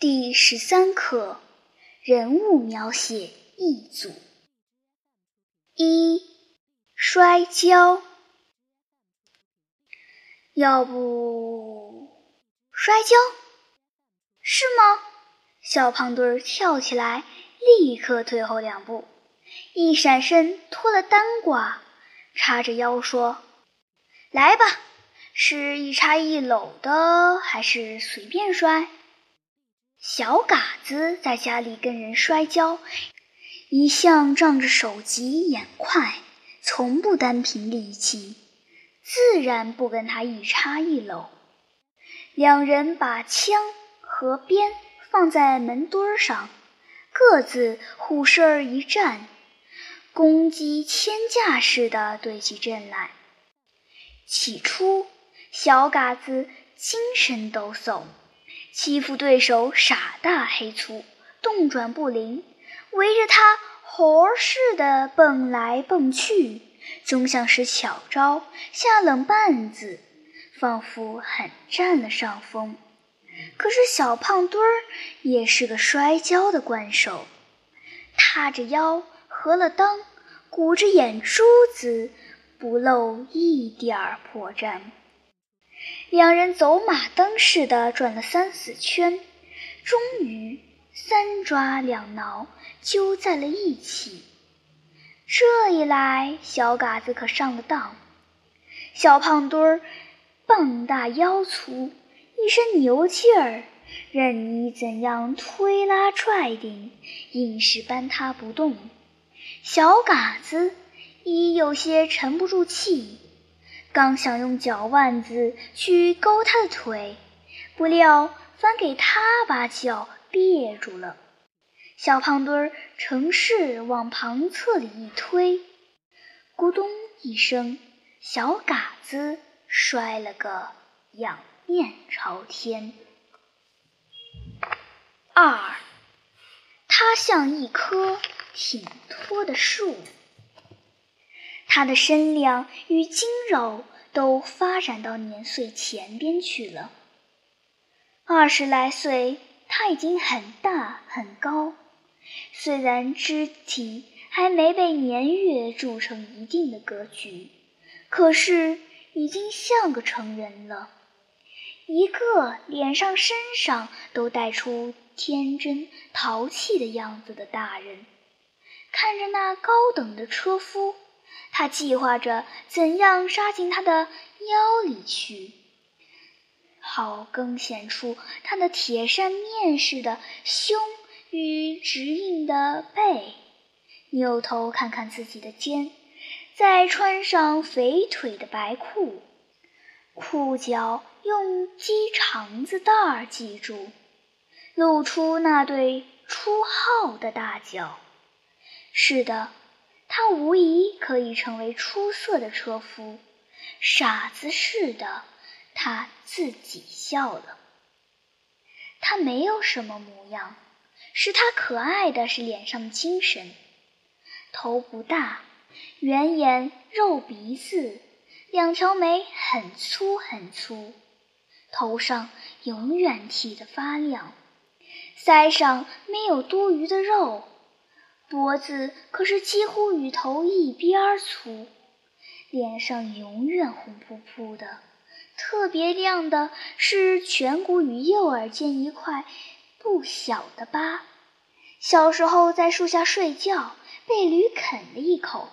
第十三课人物描写一组。一摔跤，要不摔跤？是吗？小胖墩儿跳起来，立刻退后两步，一闪身脱了单褂，叉着腰说：“来吧，是一插一搂的，还是随便摔？”小嘎子在家里跟人摔跤，一向仗着手疾眼快，从不单凭力气，自然不跟他一插一搂。两人把枪和鞭放在门墩上，各自虎身儿一站，公鸡千架似的对起阵来。起初，小嘎子精神抖擞。欺负对手傻大黑粗，动转不灵，围着他猴似的蹦来蹦去，总想使巧招，下冷绊子，仿佛很占了上风。可是小胖墩儿也是个摔跤的惯手，塌着腰，合了裆，鼓着眼珠子，不露一点儿破绽。两人走马灯似的转了三四圈，终于三抓两挠，揪在了一起。这一来，小嘎子可上了当。小胖墩儿膀大腰粗，一身牛劲儿，任你怎样推拉拽顶，硬是搬他不动。小嘎子已有些沉不住气。刚想用脚腕子去勾他的腿，不料反给他把脚别住了。小胖墩儿乘势往旁侧里一推，咕咚一声，小嘎子摔了个仰面朝天。二，他像一棵挺脱的树。他的身量与筋肉都发展到年岁前边去了。二十来岁，他已经很大很高，虽然肢体还没被年月铸成一定的格局，可是已经像个成人了。一个脸上身上都带出天真淘气的样子的大人，看着那高等的车夫。他计划着怎样杀进他的腰里去，好更显出他的铁扇面似的胸与直硬的背。扭头看看自己的肩，再穿上肥腿的白裤，裤脚用鸡肠子带儿系住，露出那对出号的大脚。是的。他无疑可以成为出色的车夫，傻子似的，他自己笑了。他没有什么模样，使他可爱的是脸上的精神。头不大，圆眼，肉鼻子，两条眉很粗很粗，头上永远剃得发亮，腮上没有多余的肉。脖子可是几乎与头一边粗，脸上永远红扑扑的，特别亮的是颧骨与右耳间一块不小的疤。小时候在树下睡觉，被驴啃了一口。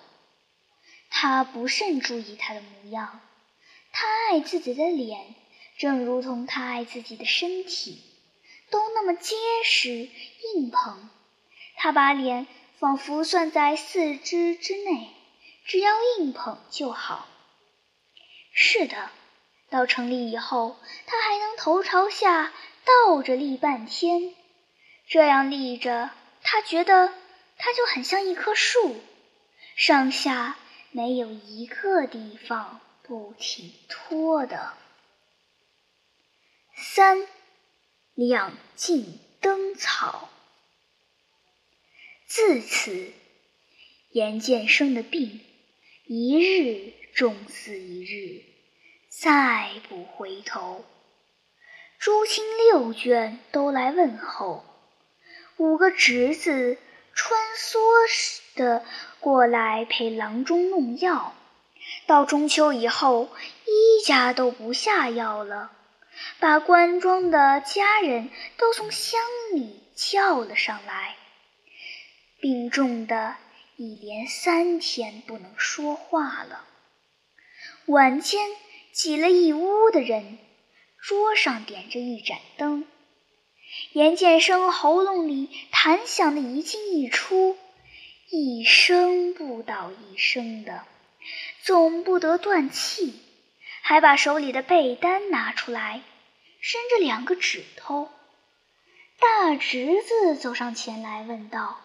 他不甚注意他的模样，他爱自己的脸，正如同他爱自己的身体，都那么结实硬蓬。他把脸。仿佛算在四肢之内，只要硬捧就好。是的，到城里以后，他还能头朝下倒着立半天。这样立着，他觉得他就很像一棵树，上下没有一个地方不挺脱的。三，两茎灯草。自此，严建生的病一日重似一日，再不回头。诸亲六眷都来问候，五个侄子穿梭的过来陪郎中弄药。到中秋以后，一家都不下药了，把官庄的家人都从乡里叫了上来。病重的一连三天不能说话了。晚间挤了一屋的人，桌上点着一盏灯。严建生喉咙里痰响的一进一出，一声不倒一声的。总不得断气，还把手里的被单拿出来，伸着两个指头。大侄子走上前来问道：“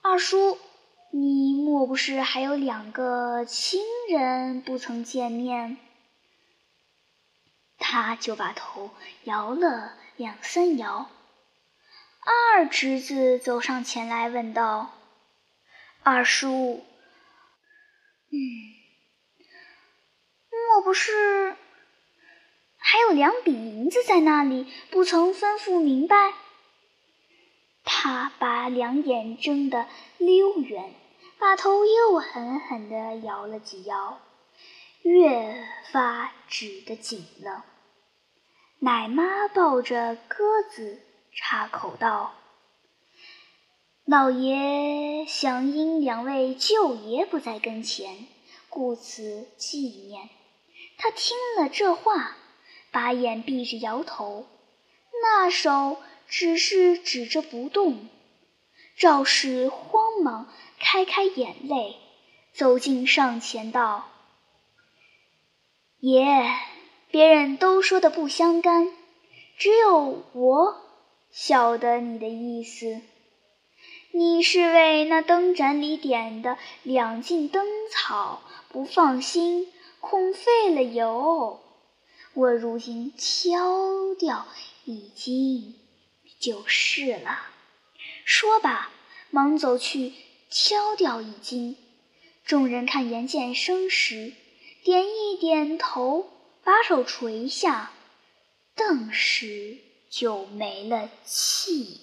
二叔，你莫不是还有两个亲人不曾见面？”他就把头摇了两三摇。二侄子走上前来问道：“二叔。”嗯，莫不是还有两笔银子在那里，不曾吩咐明白？他把两眼睁得溜圆，把头又狠狠地摇了几摇，越发直得紧了。奶妈抱着鸽子插口道：“老爷想因两位舅爷不在跟前，故此纪念。”他听了这话，把眼闭着摇头，那手只是指着不动。赵氏慌忙开开眼泪，走近上前道：“爷。”别人都说的不相干，只有我晓得你的意思。你是为那灯盏里点的两茎灯草不放心，恐费了油。我如今敲掉一茎就是了。说罢，忙走去敲掉一斤。众人看严建生时，点一点头。把手垂下，顿时就没了气。